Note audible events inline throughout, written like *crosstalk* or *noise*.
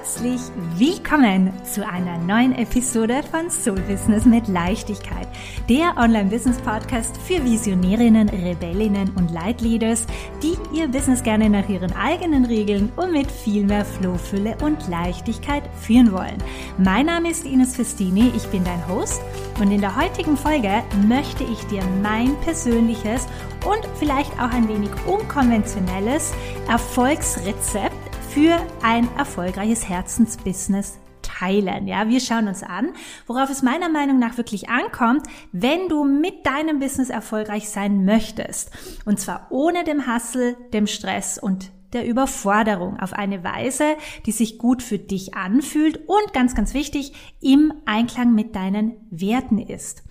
herzlich willkommen zu einer neuen Episode von Soul Business mit Leichtigkeit, der Online-Business-Podcast für Visionärinnen, Rebellinnen und Leitleaders, die ihr Business gerne nach ihren eigenen Regeln und mit viel mehr Flohfülle und Leichtigkeit führen wollen. Mein Name ist Ines Festini, ich bin dein Host und in der heutigen Folge möchte ich dir mein persönliches und vielleicht auch ein wenig unkonventionelles Erfolgsrezept für ein erfolgreiches Herzensbusiness teilen. Ja, wir schauen uns an, worauf es meiner Meinung nach wirklich ankommt, wenn du mit deinem Business erfolgreich sein möchtest. Und zwar ohne dem Hassel, dem Stress und der Überforderung auf eine Weise, die sich gut für dich anfühlt und ganz, ganz wichtig, im Einklang mit deinen Werten ist.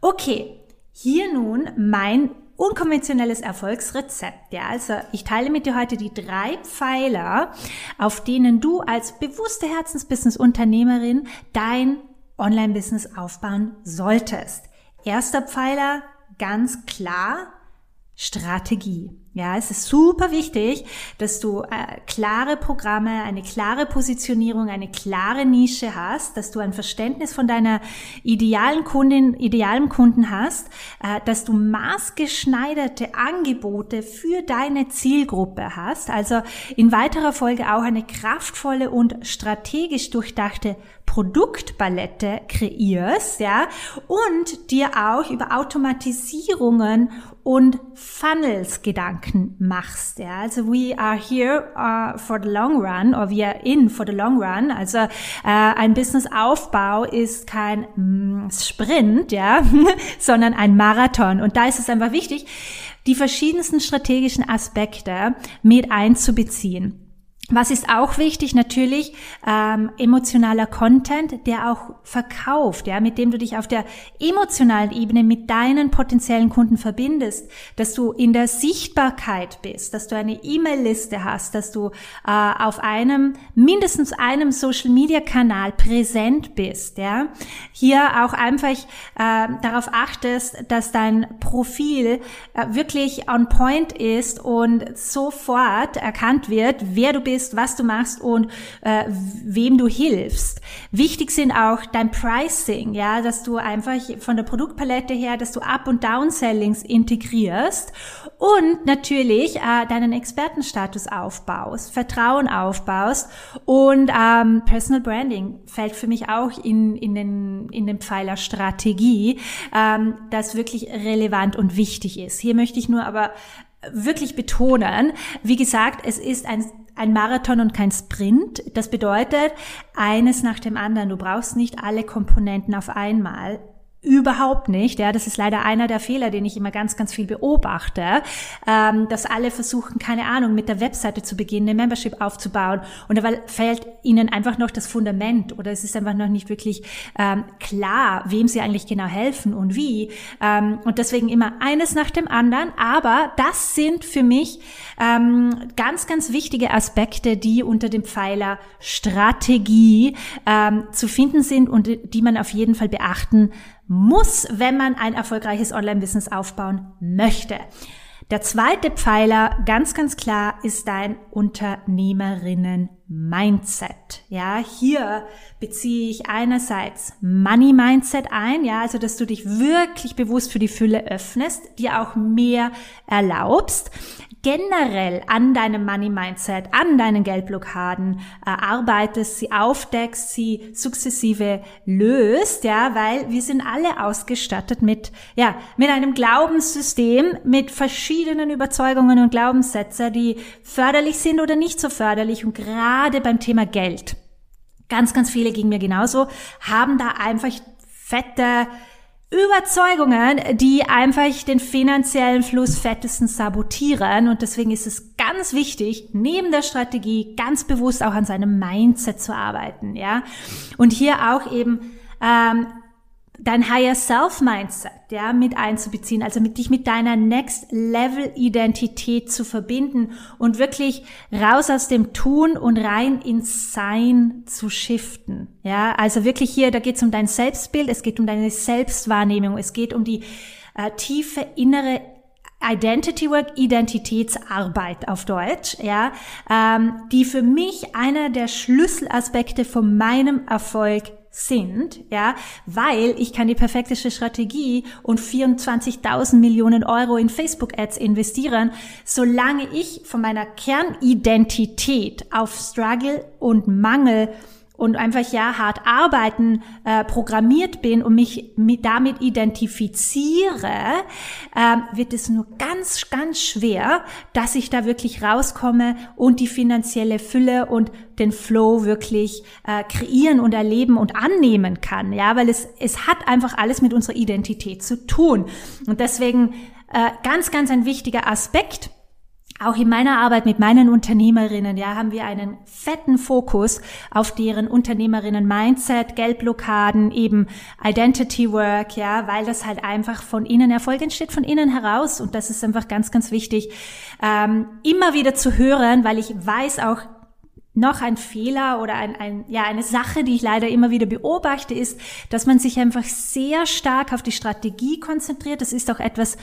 Okay, hier nun mein unkonventionelles Erfolgsrezept. Ja, also ich teile mit dir heute die drei Pfeiler, auf denen du als bewusste Herzensbusiness-Unternehmerin dein Online-Business aufbauen solltest. Erster Pfeiler, ganz klar, Strategie. Ja, es ist super wichtig, dass du äh, klare Programme, eine klare Positionierung, eine klare Nische hast, dass du ein Verständnis von deiner idealen Kundin, idealen Kunden hast, äh, dass du maßgeschneiderte Angebote für deine Zielgruppe hast, also in weiterer Folge auch eine kraftvolle und strategisch durchdachte Produktpalette kreierst, ja, und dir auch über Automatisierungen und Funnels Gedanken machst, ja. Also we are here uh, for the long run or we are in for the long run. Also äh, ein Businessaufbau ist kein mm, Sprint, ja, *laughs* sondern ein Marathon. Und da ist es einfach wichtig, die verschiedensten strategischen Aspekte mit einzubeziehen. Was ist auch wichtig? Natürlich ähm, emotionaler Content, der auch verkauft, ja, mit dem du dich auf der emotionalen Ebene mit deinen potenziellen Kunden verbindest, dass du in der Sichtbarkeit bist, dass du eine E-Mail-Liste hast, dass du äh, auf einem mindestens einem Social-Media-Kanal präsent bist, ja. Hier auch einfach äh, darauf achtest, dass dein Profil äh, wirklich on point ist und sofort erkannt wird, wer du bist bist, was du machst und äh, wem du hilfst. Wichtig sind auch dein Pricing, ja, dass du einfach von der Produktpalette her, dass du Up- und Downsellings integrierst und natürlich äh, deinen Expertenstatus aufbaust, Vertrauen aufbaust und ähm, Personal Branding fällt für mich auch in, in, den, in den Pfeiler Strategie, ähm, das wirklich relevant und wichtig ist. Hier möchte ich nur aber wirklich betonen. Wie gesagt, es ist ein ein Marathon und kein Sprint. Das bedeutet eines nach dem anderen. Du brauchst nicht alle Komponenten auf einmal. Überhaupt nicht. Ja, das ist leider einer der Fehler, den ich immer ganz, ganz viel beobachte, ähm, dass alle versuchen, keine Ahnung, mit der Webseite zu beginnen, eine Membership aufzubauen und dabei fällt ihnen einfach noch das Fundament oder es ist einfach noch nicht wirklich ähm, klar, wem sie eigentlich genau helfen und wie. Ähm, und deswegen immer eines nach dem anderen. Aber das sind für mich ähm, ganz, ganz wichtige Aspekte, die unter dem Pfeiler Strategie ähm, zu finden sind und die man auf jeden Fall beachten muss, wenn man ein erfolgreiches Online-Business aufbauen möchte. Der zweite Pfeiler, ganz, ganz klar, ist dein Unternehmerinnen-Mindset. Ja, hier beziehe ich einerseits Money-Mindset ein, ja, also, dass du dich wirklich bewusst für die Fülle öffnest, dir auch mehr erlaubst generell an deinem Money Mindset, an deinen Geldblockaden äh, arbeitest, sie aufdeckst, sie sukzessive löst, ja, weil wir sind alle ausgestattet mit, ja, mit einem Glaubenssystem, mit verschiedenen Überzeugungen und Glaubenssätze, die förderlich sind oder nicht so förderlich und gerade beim Thema Geld. Ganz, ganz viele gegen mir genauso, haben da einfach fette Überzeugungen, die einfach den finanziellen Fluss fettesten sabotieren. Und deswegen ist es ganz wichtig, neben der Strategie ganz bewusst auch an seinem Mindset zu arbeiten, ja. Und hier auch eben ähm, dein Higher Self Mindset, ja, mit einzubeziehen, also mit dich mit deiner Next Level Identität zu verbinden und wirklich raus aus dem Tun und rein ins Sein zu shiften, ja, also wirklich hier, da geht es um dein Selbstbild, es geht um deine Selbstwahrnehmung, es geht um die äh, tiefe innere Identity Work, Identitätsarbeit auf Deutsch, ja, ähm, die für mich einer der Schlüsselaspekte von meinem Erfolg sind, ja, weil ich kann die perfekte Strategie und 24.000 Millionen Euro in Facebook Ads investieren, solange ich von meiner Kernidentität auf Struggle und Mangel und einfach ja hart arbeiten äh, programmiert bin und mich mit, damit identifiziere, äh, wird es nur ganz, ganz schwer, dass ich da wirklich rauskomme und die finanzielle Fülle und den Flow wirklich äh, kreieren und erleben und annehmen kann. Ja, weil es, es hat einfach alles mit unserer Identität zu tun. Und deswegen äh, ganz, ganz ein wichtiger Aspekt auch in meiner Arbeit mit meinen Unternehmerinnen, ja, haben wir einen fetten Fokus auf deren Unternehmerinnen Mindset, Geldblockaden, eben Identity Work, ja, weil das halt einfach von innen Erfolg entsteht, von innen heraus. Und das ist einfach ganz, ganz wichtig, ähm, immer wieder zu hören, weil ich weiß auch, noch ein Fehler oder ein, ein, ja, eine Sache, die ich leider immer wieder beobachte, ist, dass man sich einfach sehr stark auf die Strategie konzentriert. Das ist auch etwas,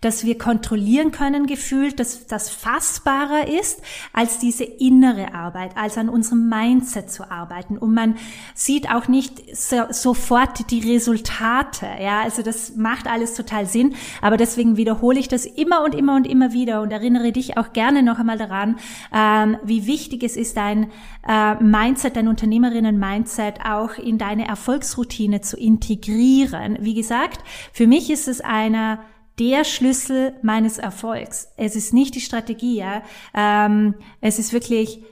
das wir kontrollieren können, gefühlt, dass das fassbarer ist, als diese innere Arbeit, als an unserem Mindset zu arbeiten. Und man sieht auch nicht so, sofort die Resultate. Ja, also das macht alles total Sinn. Aber deswegen wiederhole ich das immer und immer und immer wieder und erinnere dich auch gerne noch einmal daran, ähm, wie wichtig es ist, dein äh, Mindset, dein Unternehmerinnen-Mindset auch in deine Erfolgsroutine zu integrieren. Wie gesagt, für mich ist es einer der Schlüssel meines Erfolgs. Es ist nicht die Strategie, ja. Ähm, es ist wirklich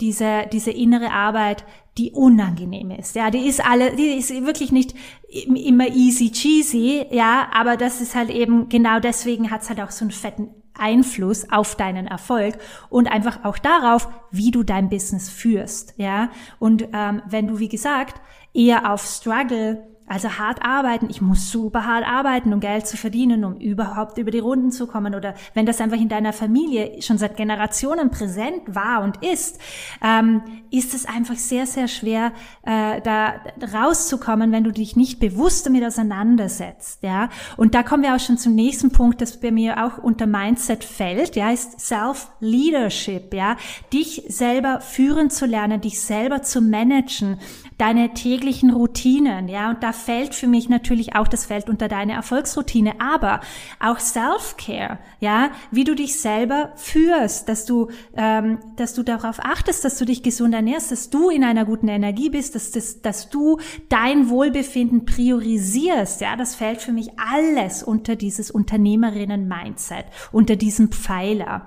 diese, diese innere Arbeit, die unangenehm ist. Ja, die ist alle, die ist wirklich nicht immer easy cheesy, ja, aber das ist halt eben genau deswegen hat es halt auch so einen fetten Einfluss auf deinen Erfolg und einfach auch darauf, wie du dein Business führst, ja. Und ähm, wenn du wie gesagt eher auf Struggle also hart arbeiten, ich muss super hart arbeiten, um Geld zu verdienen, um überhaupt über die Runden zu kommen. Oder wenn das einfach in deiner Familie schon seit Generationen präsent war und ist, ähm, ist es einfach sehr, sehr schwer, äh, da rauszukommen, wenn du dich nicht bewusst damit auseinandersetzt. Ja, und da kommen wir auch schon zum nächsten Punkt, das bei mir auch unter Mindset fällt. Ja, ist Self-Leadership. Ja, dich selber führen zu lernen, dich selber zu managen, deine täglichen Routinen. Ja, und da fällt für mich natürlich auch das Feld unter deine Erfolgsroutine, aber auch Self-Care, ja, wie du dich selber führst, dass du, ähm, dass du darauf achtest, dass du dich gesund ernährst, dass du in einer guten Energie bist, dass, dass, dass du dein Wohlbefinden priorisierst, ja, das fällt für mich alles unter dieses Unternehmerinnen-Mindset, unter diesem Pfeiler.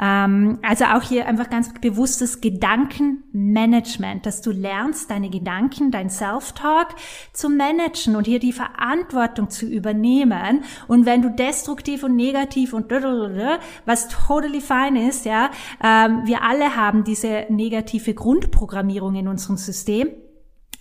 Ähm, also auch hier einfach ganz bewusstes Gedankenmanagement, dass du lernst, deine Gedanken, dein Self-Talk zu managen und hier die Verantwortung zu übernehmen. Und wenn du destruktiv und negativ und was totally fine ist, ja, ähm, wir alle haben diese negative Grundprogrammierung in unserem System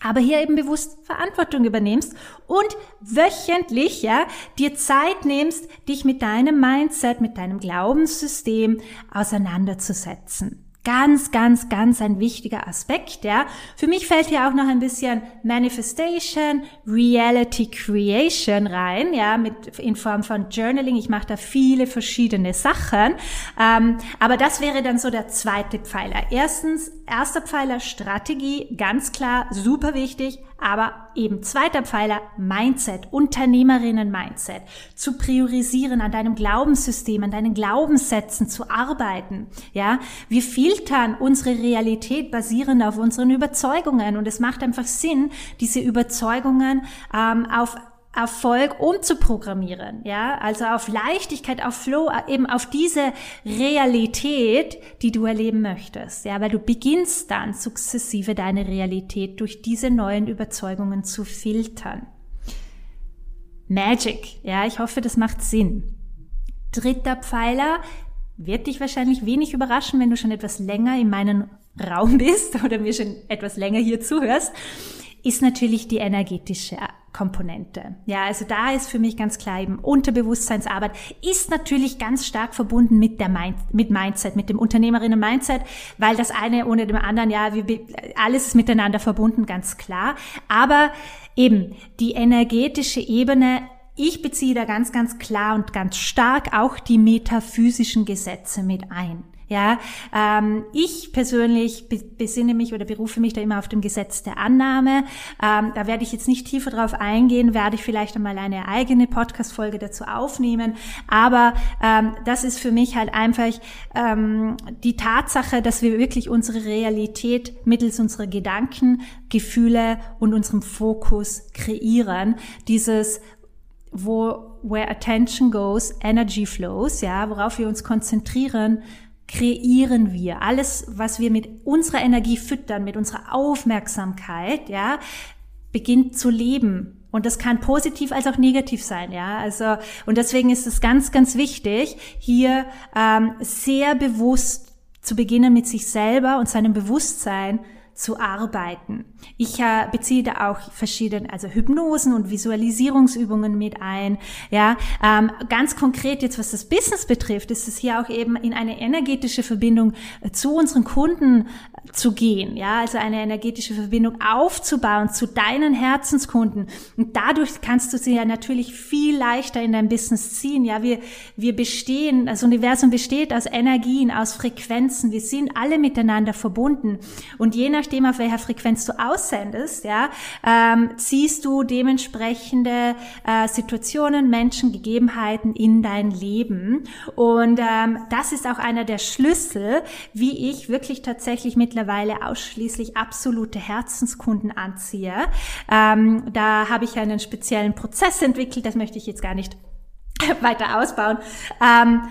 aber hier eben bewusst Verantwortung übernimmst und wöchentlich, ja, dir Zeit nimmst, dich mit deinem Mindset, mit deinem Glaubenssystem auseinanderzusetzen. Ganz, ganz, ganz ein wichtiger Aspekt, ja. Für mich fällt hier auch noch ein bisschen Manifestation, Reality Creation rein, ja, mit, in Form von Journaling. Ich mache da viele verschiedene Sachen. Ähm, aber das wäre dann so der zweite Pfeiler. Erstens, erster Pfeiler Strategie, ganz klar, super wichtig. Aber eben zweiter Pfeiler, Mindset, Unternehmerinnen-Mindset, zu priorisieren, an deinem Glaubenssystem, an deinen Glaubenssätzen zu arbeiten. Ja, wir filtern unsere Realität basierend auf unseren Überzeugungen und es macht einfach Sinn, diese Überzeugungen ähm, auf Erfolg umzuprogrammieren, ja, also auf Leichtigkeit, auf Flow, eben auf diese Realität, die du erleben möchtest, ja, weil du beginnst dann sukzessive deine Realität durch diese neuen Überzeugungen zu filtern. Magic, ja, ich hoffe, das macht Sinn. Dritter Pfeiler wird dich wahrscheinlich wenig überraschen, wenn du schon etwas länger in meinem Raum bist oder mir schon etwas länger hier zuhörst, ist natürlich die energetische Komponente. Ja, also da ist für mich ganz klar eben Unterbewusstseinsarbeit ist natürlich ganz stark verbunden mit der Mind, mit Mindset, mit dem Unternehmerinnen-Mindset, weil das eine ohne dem anderen, ja, wir, alles ist miteinander verbunden, ganz klar. Aber eben die energetische Ebene ich beziehe da ganz, ganz klar und ganz stark auch die metaphysischen Gesetze mit ein. Ja, ähm, ich persönlich besinne mich oder berufe mich da immer auf dem Gesetz der Annahme. Ähm, da werde ich jetzt nicht tiefer drauf eingehen, werde ich vielleicht einmal eine eigene Podcast-Folge dazu aufnehmen. Aber ähm, das ist für mich halt einfach ähm, die Tatsache, dass wir wirklich unsere Realität mittels unserer Gedanken, Gefühle und unserem Fokus kreieren. Dieses wo where attention goes, energy flows, ja, worauf wir uns konzentrieren, kreieren wir. Alles, was wir mit unserer Energie füttern, mit unserer Aufmerksamkeit, ja, beginnt zu leben. Und das kann positiv als auch negativ sein, ja. Also und deswegen ist es ganz, ganz wichtig, hier ähm, sehr bewusst zu beginnen mit sich selber und seinem Bewusstsein zu arbeiten. Ich äh, beziehe da auch verschiedene, also Hypnosen und Visualisierungsübungen mit ein. Ja, ähm, ganz konkret jetzt, was das Business betrifft, ist es hier auch eben in eine energetische Verbindung äh, zu unseren Kunden äh, zu gehen. Ja, also eine energetische Verbindung aufzubauen zu deinen Herzenskunden. Und dadurch kannst du sie ja natürlich viel leichter in dein Business ziehen. Ja, wir, wir bestehen, das Universum besteht aus Energien, aus Frequenzen. Wir sind alle miteinander verbunden. Und je nach nachdem, auf welcher Frequenz du aussendest, ja, ähm, ziehst du dementsprechende äh, Situationen, Menschen, Gegebenheiten in dein Leben. Und ähm, das ist auch einer der Schlüssel, wie ich wirklich tatsächlich mittlerweile ausschließlich absolute Herzenskunden anziehe. Ähm, da habe ich einen speziellen Prozess entwickelt, das möchte ich jetzt gar nicht *laughs* weiter ausbauen. Ähm,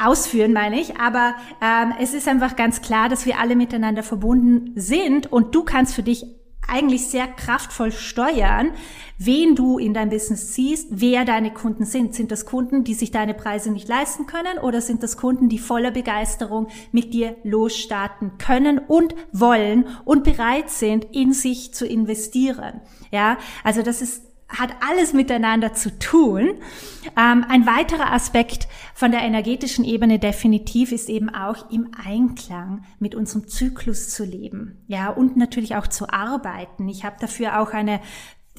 ausführen, meine ich. Aber ähm, es ist einfach ganz klar, dass wir alle miteinander verbunden sind und du kannst für dich eigentlich sehr kraftvoll steuern, wen du in dein Business ziehst, wer deine Kunden sind. Sind das Kunden, die sich deine Preise nicht leisten können oder sind das Kunden, die voller Begeisterung mit dir losstarten können und wollen und bereit sind, in sich zu investieren? Ja, also das ist hat alles miteinander zu tun. Ähm, ein weiterer Aspekt von der energetischen Ebene definitiv ist eben auch im Einklang mit unserem Zyklus zu leben, ja und natürlich auch zu arbeiten. Ich habe dafür auch eine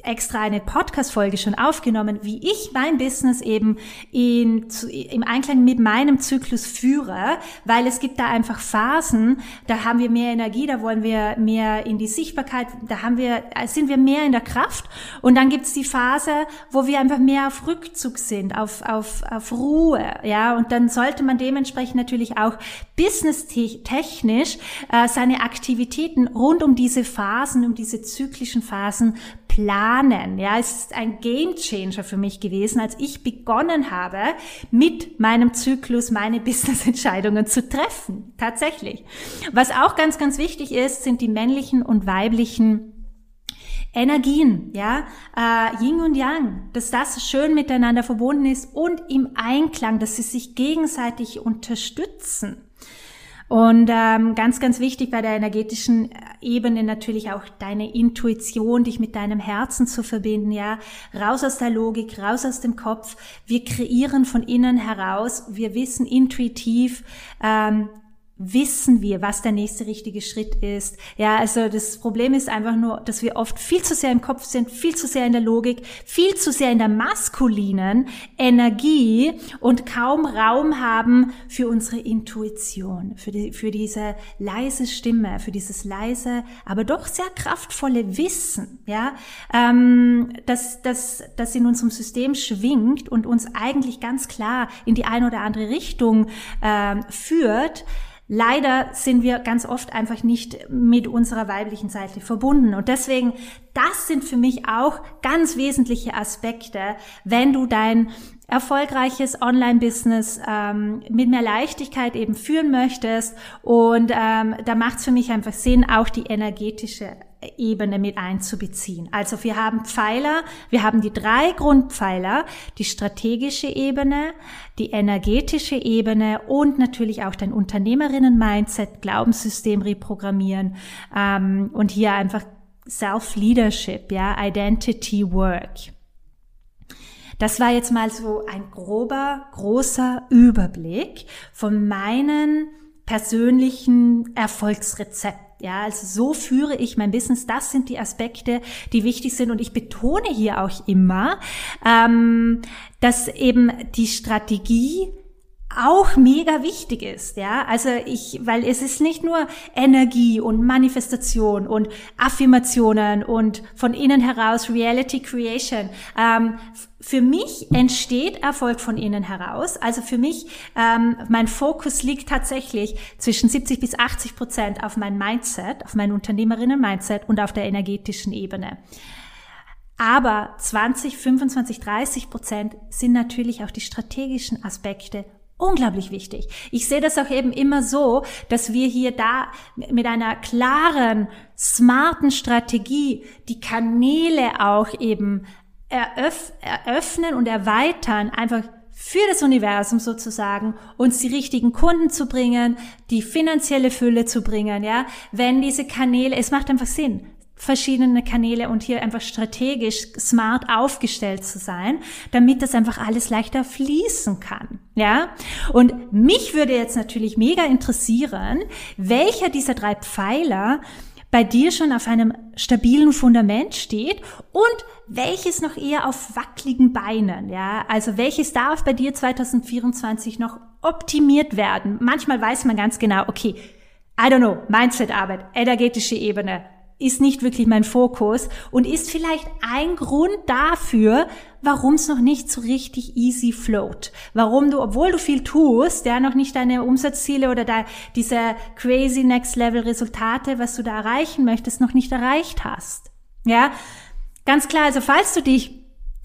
extra eine Podcast-Folge schon aufgenommen, wie ich mein Business eben in, zu, im Einklang mit meinem Zyklus führe, weil es gibt da einfach Phasen, da haben wir mehr Energie, da wollen wir mehr in die Sichtbarkeit, da haben wir, sind wir mehr in der Kraft. Und dann gibt es die Phase, wo wir einfach mehr auf Rückzug sind, auf, auf, auf Ruhe, ja, und dann sollte man dementsprechend natürlich auch business-technisch äh, seine Aktivitäten rund um diese Phasen, um diese zyklischen Phasen planen. Ja, es ist ein Game Changer für mich gewesen, als ich begonnen habe, mit meinem Zyklus meine *laughs* Business-Entscheidungen zu treffen. Tatsächlich. Was auch ganz, ganz wichtig ist, sind die männlichen und weiblichen Energien, ja, äh, Yin und Yang, dass das schön miteinander verbunden ist und im Einklang, dass sie sich gegenseitig unterstützen. Und ähm, ganz, ganz wichtig bei der energetischen Ebene natürlich auch deine Intuition, dich mit deinem Herzen zu verbinden, ja. Raus aus der Logik, raus aus dem Kopf. Wir kreieren von innen heraus. Wir wissen intuitiv, ähm, wissen wir, was der nächste richtige Schritt ist. Ja, also das Problem ist einfach nur, dass wir oft viel zu sehr im Kopf sind, viel zu sehr in der Logik, viel zu sehr in der maskulinen Energie und kaum Raum haben für unsere Intuition, für, die, für diese leise Stimme, für dieses leise, aber doch sehr kraftvolle Wissen, ja, ähm, dass das, das in unserem System schwingt und uns eigentlich ganz klar in die eine oder andere Richtung ähm, führt. Leider sind wir ganz oft einfach nicht mit unserer weiblichen Seite verbunden. Und deswegen, das sind für mich auch ganz wesentliche Aspekte, wenn du dein erfolgreiches Online-Business ähm, mit mehr Leichtigkeit eben führen möchtest. Und ähm, da macht es für mich einfach Sinn, auch die energetische Ebene mit einzubeziehen. Also wir haben Pfeiler, wir haben die drei Grundpfeiler, die strategische Ebene, die energetische Ebene und natürlich auch dein Unternehmerinnen-Mindset, Glaubenssystem reprogrammieren ähm, und hier einfach Self-Leadership, ja, Identity Work. Das war jetzt mal so ein grober, großer Überblick von meinen persönlichen Erfolgsrezepten Ja, also so führe ich mein Business. Das sind die Aspekte, die wichtig sind. Und ich betone hier auch immer, ähm, dass eben die Strategie auch mega wichtig ist, ja. Also ich, weil es ist nicht nur Energie und Manifestation und Affirmationen und von innen heraus Reality Creation. Ähm, für mich entsteht Erfolg von innen heraus. Also für mich, ähm, mein Fokus liegt tatsächlich zwischen 70 bis 80 Prozent auf mein Mindset, auf mein Unternehmerinnen-Mindset und auf der energetischen Ebene. Aber 20, 25, 30 Prozent sind natürlich auch die strategischen Aspekte unglaublich wichtig. Ich sehe das auch eben immer so, dass wir hier da mit einer klaren, smarten Strategie die Kanäle auch eben eröff eröffnen und erweitern, einfach für das Universum sozusagen, uns die richtigen Kunden zu bringen, die finanzielle Fülle zu bringen, ja. Wenn diese Kanäle, es macht einfach Sinn verschiedene Kanäle und hier einfach strategisch smart aufgestellt zu sein, damit das einfach alles leichter fließen kann. Ja? Und mich würde jetzt natürlich mega interessieren, welcher dieser drei Pfeiler bei dir schon auf einem stabilen Fundament steht und welches noch eher auf wackeligen Beinen, ja? Also welches darf bei dir 2024 noch optimiert werden? Manchmal weiß man ganz genau, okay, I don't know, Mindsetarbeit, energetische Ebene, ist nicht wirklich mein Fokus und ist vielleicht ein Grund dafür, warum es noch nicht so richtig easy float. Warum du, obwohl du viel tust, ja, noch nicht deine Umsatzziele oder da, diese crazy next level Resultate, was du da erreichen möchtest, noch nicht erreicht hast. Ja, ganz klar, also falls du dich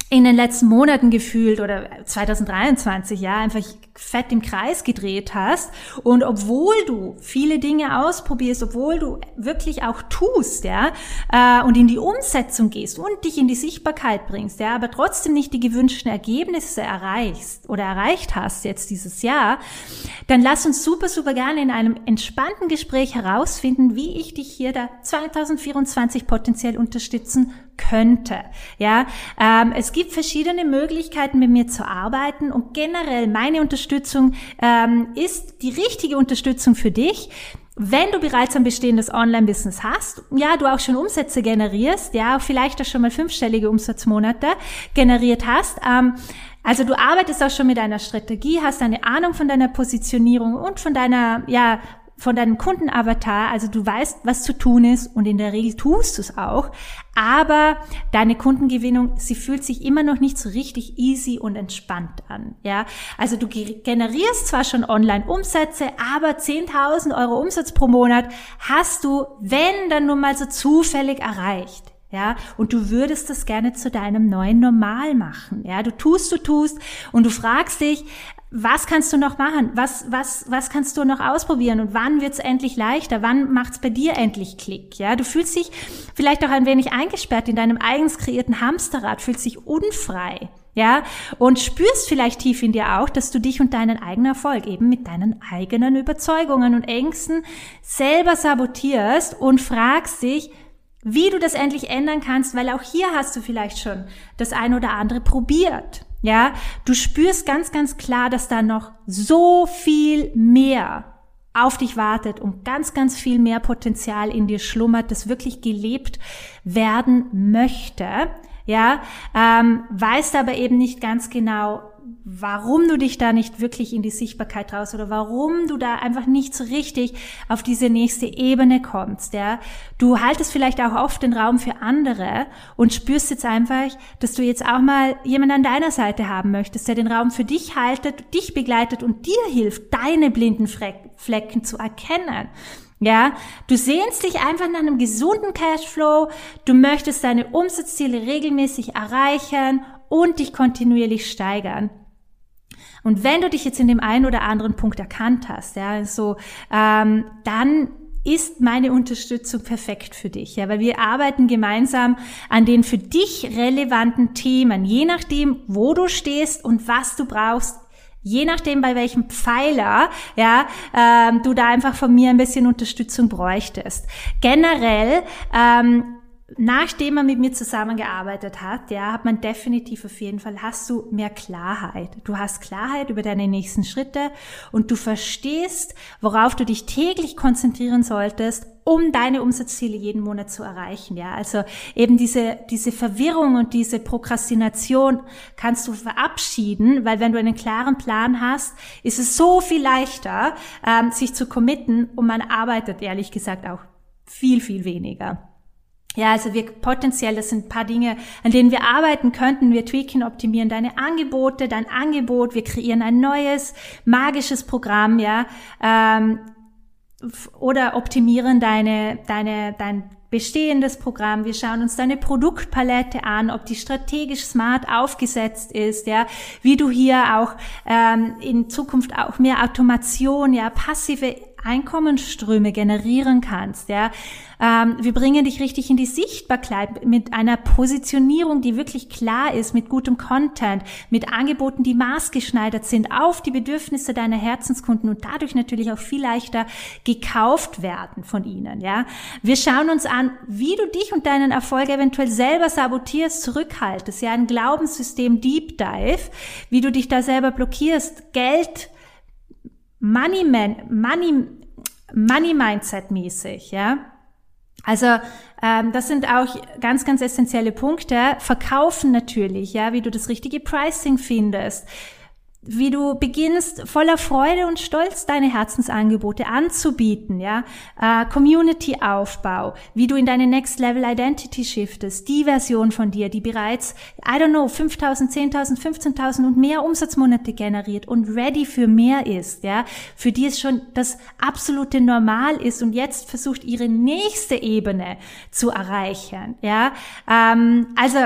in den letzten Monaten gefühlt oder 2023 ja einfach fett im Kreis gedreht hast. Und obwohl du viele Dinge ausprobierst, obwohl du wirklich auch tust, ja, äh, und in die Umsetzung gehst und dich in die Sichtbarkeit bringst, ja, aber trotzdem nicht die gewünschten Ergebnisse erreichst oder erreicht hast jetzt dieses Jahr, dann lass uns super, super gerne in einem entspannten Gespräch herausfinden, wie ich dich hier da 2024 potenziell unterstützen könnte. Ja, ähm, es gibt verschiedene Möglichkeiten, mit mir zu arbeiten und generell meine Unterstützung ähm, ist die richtige Unterstützung für dich. Wenn du bereits ein bestehendes Online-Business hast, ja, du auch schon Umsätze generierst, ja, vielleicht auch schon mal fünfstellige Umsatzmonate generiert hast, ähm, also du arbeitest auch schon mit einer Strategie, hast eine Ahnung von deiner Positionierung und von deiner, ja, von deinem Kundenavatar, also du weißt, was zu tun ist und in der Regel tust du es auch, aber deine Kundengewinnung, sie fühlt sich immer noch nicht so richtig easy und entspannt an, ja. Also du generierst zwar schon online Umsätze, aber 10.000 Euro Umsatz pro Monat hast du, wenn dann nur mal so zufällig erreicht. Ja, und du würdest das gerne zu deinem neuen Normal machen. Ja, du tust, du tust und du fragst dich, was kannst du noch machen? Was, was, was kannst du noch ausprobieren? Und wann wird's endlich leichter? Wann macht's bei dir endlich Klick? Ja, du fühlst dich vielleicht auch ein wenig eingesperrt in deinem eigens kreierten Hamsterrad, fühlst dich unfrei. Ja, und spürst vielleicht tief in dir auch, dass du dich und deinen eigenen Erfolg eben mit deinen eigenen Überzeugungen und Ängsten selber sabotierst und fragst dich, wie du das endlich ändern kannst, weil auch hier hast du vielleicht schon das ein oder andere probiert. Ja, du spürst ganz, ganz klar, dass da noch so viel mehr auf dich wartet und ganz, ganz viel mehr Potenzial in dir schlummert, das wirklich gelebt werden möchte. Ja, ähm, weißt aber eben nicht ganz genau, warum du dich da nicht wirklich in die Sichtbarkeit traust oder warum du da einfach nicht so richtig auf diese nächste Ebene kommst, ja. Du haltest vielleicht auch oft den Raum für andere und spürst jetzt einfach, dass du jetzt auch mal jemanden an deiner Seite haben möchtest, der den Raum für dich haltet, dich begleitet und dir hilft, deine blinden Flecken zu erkennen. Ja, du sehnst dich einfach nach einem gesunden Cashflow, du möchtest deine Umsatzziele regelmäßig erreichen und dich kontinuierlich steigern. Und wenn du dich jetzt in dem einen oder anderen Punkt erkannt hast, ja, so, ähm, dann ist meine Unterstützung perfekt für dich, ja, weil wir arbeiten gemeinsam an den für dich relevanten Themen, je nachdem, wo du stehst und was du brauchst, je nachdem, bei welchem Pfeiler, ja, ähm, du da einfach von mir ein bisschen Unterstützung bräuchtest. Generell ähm, nachdem man mit mir zusammengearbeitet hat, ja, hat man definitiv auf jeden Fall, hast du mehr Klarheit. Du hast Klarheit über deine nächsten Schritte und du verstehst, worauf du dich täglich konzentrieren solltest, um deine Umsatzziele jeden Monat zu erreichen, ja. Also eben diese, diese Verwirrung und diese Prokrastination kannst du verabschieden, weil wenn du einen klaren Plan hast, ist es so viel leichter, ähm, sich zu committen und man arbeitet ehrlich gesagt auch viel, viel weniger. Ja, also wir potenziell, das sind ein paar Dinge, an denen wir arbeiten könnten. Wir tweaken, optimieren deine Angebote, dein Angebot, wir kreieren ein neues magisches Programm, ja, ähm, oder optimieren deine, deine, dein bestehendes Programm. Wir schauen uns deine Produktpalette an, ob die strategisch smart aufgesetzt ist, ja, wie du hier auch ähm, in Zukunft auch mehr Automation, ja, passive Einkommensströme generieren kannst, ja. Ähm, wir bringen dich richtig in die Sichtbarkeit mit einer Positionierung, die wirklich klar ist, mit gutem Content, mit Angeboten, die maßgeschneidert sind auf die Bedürfnisse deiner Herzenskunden und dadurch natürlich auch viel leichter gekauft werden von ihnen, ja. Wir schauen uns an, wie du dich und deinen Erfolg eventuell selber sabotierst, zurückhaltest, ja, ein Glaubenssystem Deep Dive, wie du dich da selber blockierst, Geld Money Man, Money, Money Mindset mäßig, ja. Also ähm, das sind auch ganz, ganz essentielle Punkte. Verkaufen natürlich, ja, wie du das richtige Pricing findest, wie du beginnst voller Freude und Stolz deine Herzensangebote anzubieten, ja, äh, Community-Aufbau, wie du in deine Next Level Identity shiftest, die Version von dir, die bereits, I don't know, 5.000, 10.000, 15.000 und mehr Umsatzmonate generiert und ready für mehr ist, ja, für die es schon das absolute Normal ist und jetzt versucht ihre nächste Ebene zu erreichen, ja, ähm, also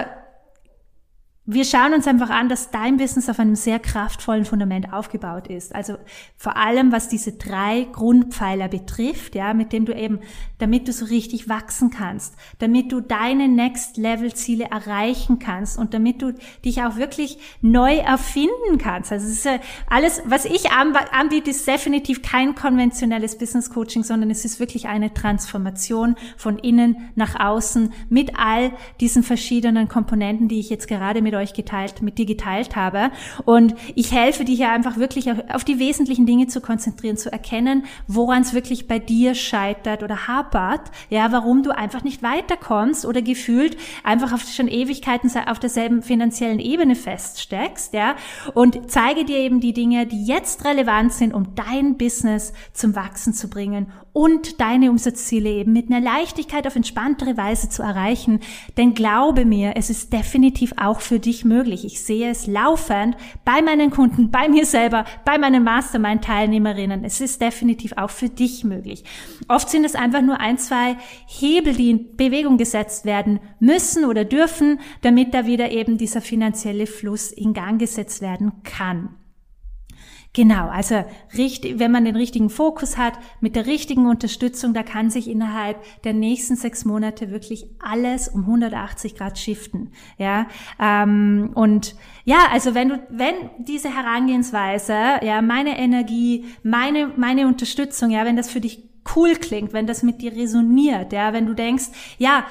wir schauen uns einfach an, dass dein Business auf einem sehr kraftvollen Fundament aufgebaut ist. Also vor allem, was diese drei Grundpfeiler betrifft, ja, mit dem du eben, damit du so richtig wachsen kannst, damit du deine Next Level Ziele erreichen kannst und damit du dich auch wirklich neu erfinden kannst. Also es ist alles, was ich anbiete, ist definitiv kein konventionelles Business Coaching, sondern es ist wirklich eine Transformation von innen nach außen mit all diesen verschiedenen Komponenten, die ich jetzt gerade mit euch geteilt, mit dir geteilt habe. Und ich helfe dir hier einfach wirklich auf die wesentlichen Dinge zu konzentrieren, zu erkennen, woran es wirklich bei dir scheitert oder hapert, ja, warum du einfach nicht weiterkommst oder gefühlt einfach auf schon Ewigkeiten auf derselben finanziellen Ebene feststeckst, ja, und zeige dir eben die Dinge, die jetzt relevant sind, um dein Business zum Wachsen zu bringen und deine Umsatzziele eben mit einer Leichtigkeit auf entspanntere Weise zu erreichen. Denn glaube mir, es ist definitiv auch für dich möglich. Ich sehe es laufend bei meinen Kunden, bei mir selber, bei meinen Mastermind-Teilnehmerinnen. Es ist definitiv auch für dich möglich. Oft sind es einfach nur ein, zwei Hebel, die in Bewegung gesetzt werden müssen oder dürfen, damit da wieder eben dieser finanzielle Fluss in Gang gesetzt werden kann. Genau, also richtig, wenn man den richtigen Fokus hat, mit der richtigen Unterstützung, da kann sich innerhalb der nächsten sechs Monate wirklich alles um 180 Grad shiften. Ja, ähm, und ja, also wenn du, wenn diese Herangehensweise, ja, meine Energie, meine meine Unterstützung, ja, wenn das für dich cool klingt, wenn das mit dir resoniert, ja, wenn du denkst, ja,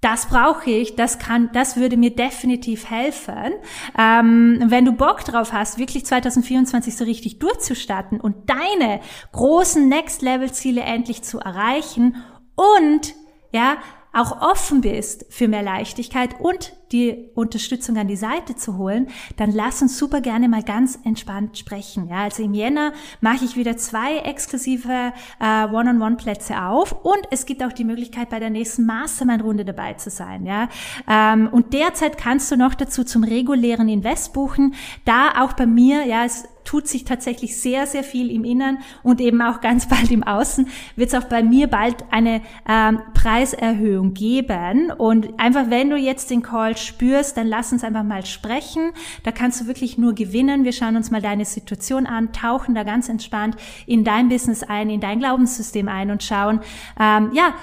das brauche ich, das kann, das würde mir definitiv helfen. Ähm, wenn du Bock drauf hast, wirklich 2024 so richtig durchzustarten und deine großen Next-Level-Ziele endlich zu erreichen und ja, auch offen bist für mehr Leichtigkeit und die Unterstützung an die Seite zu holen, dann lass uns super gerne mal ganz entspannt sprechen. Ja, also im Jänner mache ich wieder zwei exklusive äh, One-on-One-Plätze auf und es gibt auch die Möglichkeit, bei der nächsten Mastermind-Runde dabei zu sein. Ja, ähm, und derzeit kannst du noch dazu zum regulären Invest buchen. Da auch bei mir, ja, es tut sich tatsächlich sehr, sehr viel im Innern und eben auch ganz *laughs* bald im Außen wird es auch bei mir bald eine ähm, Preiserhöhung geben. Und einfach, wenn du jetzt den Call spürst, dann lass uns einfach mal sprechen. Da kannst du wirklich nur gewinnen. Wir schauen uns mal deine Situation an, tauchen da ganz entspannt in dein Business ein, in dein Glaubenssystem ein und schauen, ähm, ja,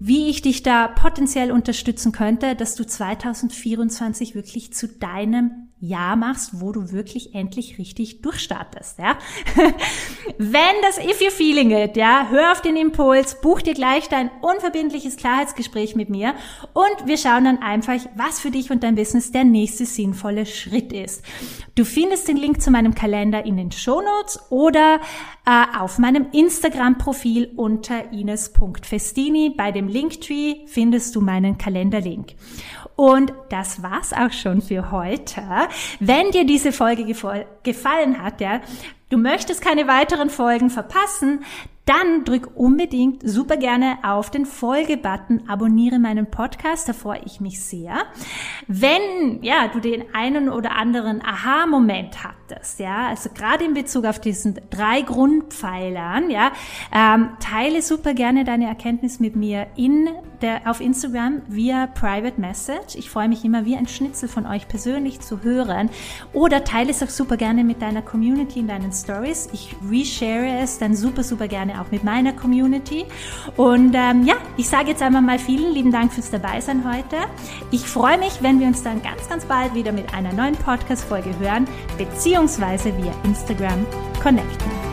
wie ich dich da potenziell unterstützen könnte, dass du 2024 wirklich zu deinem Jahr machst, wo du wirklich endlich richtig durchstartest, ja. *laughs* Wenn das If You Feeling it, ja, hör auf den Impuls, buch dir gleich dein unverbindliches Klarheitsgespräch mit mir und wir schauen dann einfach, was für dich und dein Business der nächste sinnvolle Schritt ist. Du findest den Link zu meinem Kalender in den Shownotes oder äh, auf meinem Instagram-Profil unter ines.festini. Bei dem Linktree findest du meinen Kalenderlink. Und das war's auch schon für heute. Wenn dir diese Folge gefallen hat, ja, du möchtest keine weiteren Folgen verpassen, dann drück unbedingt super gerne auf den Folge-Button, abonniere meinen Podcast, da freue ich mich sehr. Wenn, ja, du den einen oder anderen Aha-Moment hattest, ja, also gerade in Bezug auf diesen drei Grundpfeilern, ja, ähm, teile super gerne deine Erkenntnis mit mir in der, auf Instagram via Private Message. Ich freue mich immer, wie ein Schnitzel von euch persönlich zu hören. Oder teile es auch super gerne mit deiner Community in deinen Stories. Ich reshare es dann super, super gerne auch mit meiner Community. Und ähm, ja, ich sage jetzt einmal mal vielen lieben Dank fürs Dabeisein heute. Ich freue mich, wenn wir uns dann ganz, ganz bald wieder mit einer neuen Podcast-Folge hören, beziehungsweise via Instagram connecten.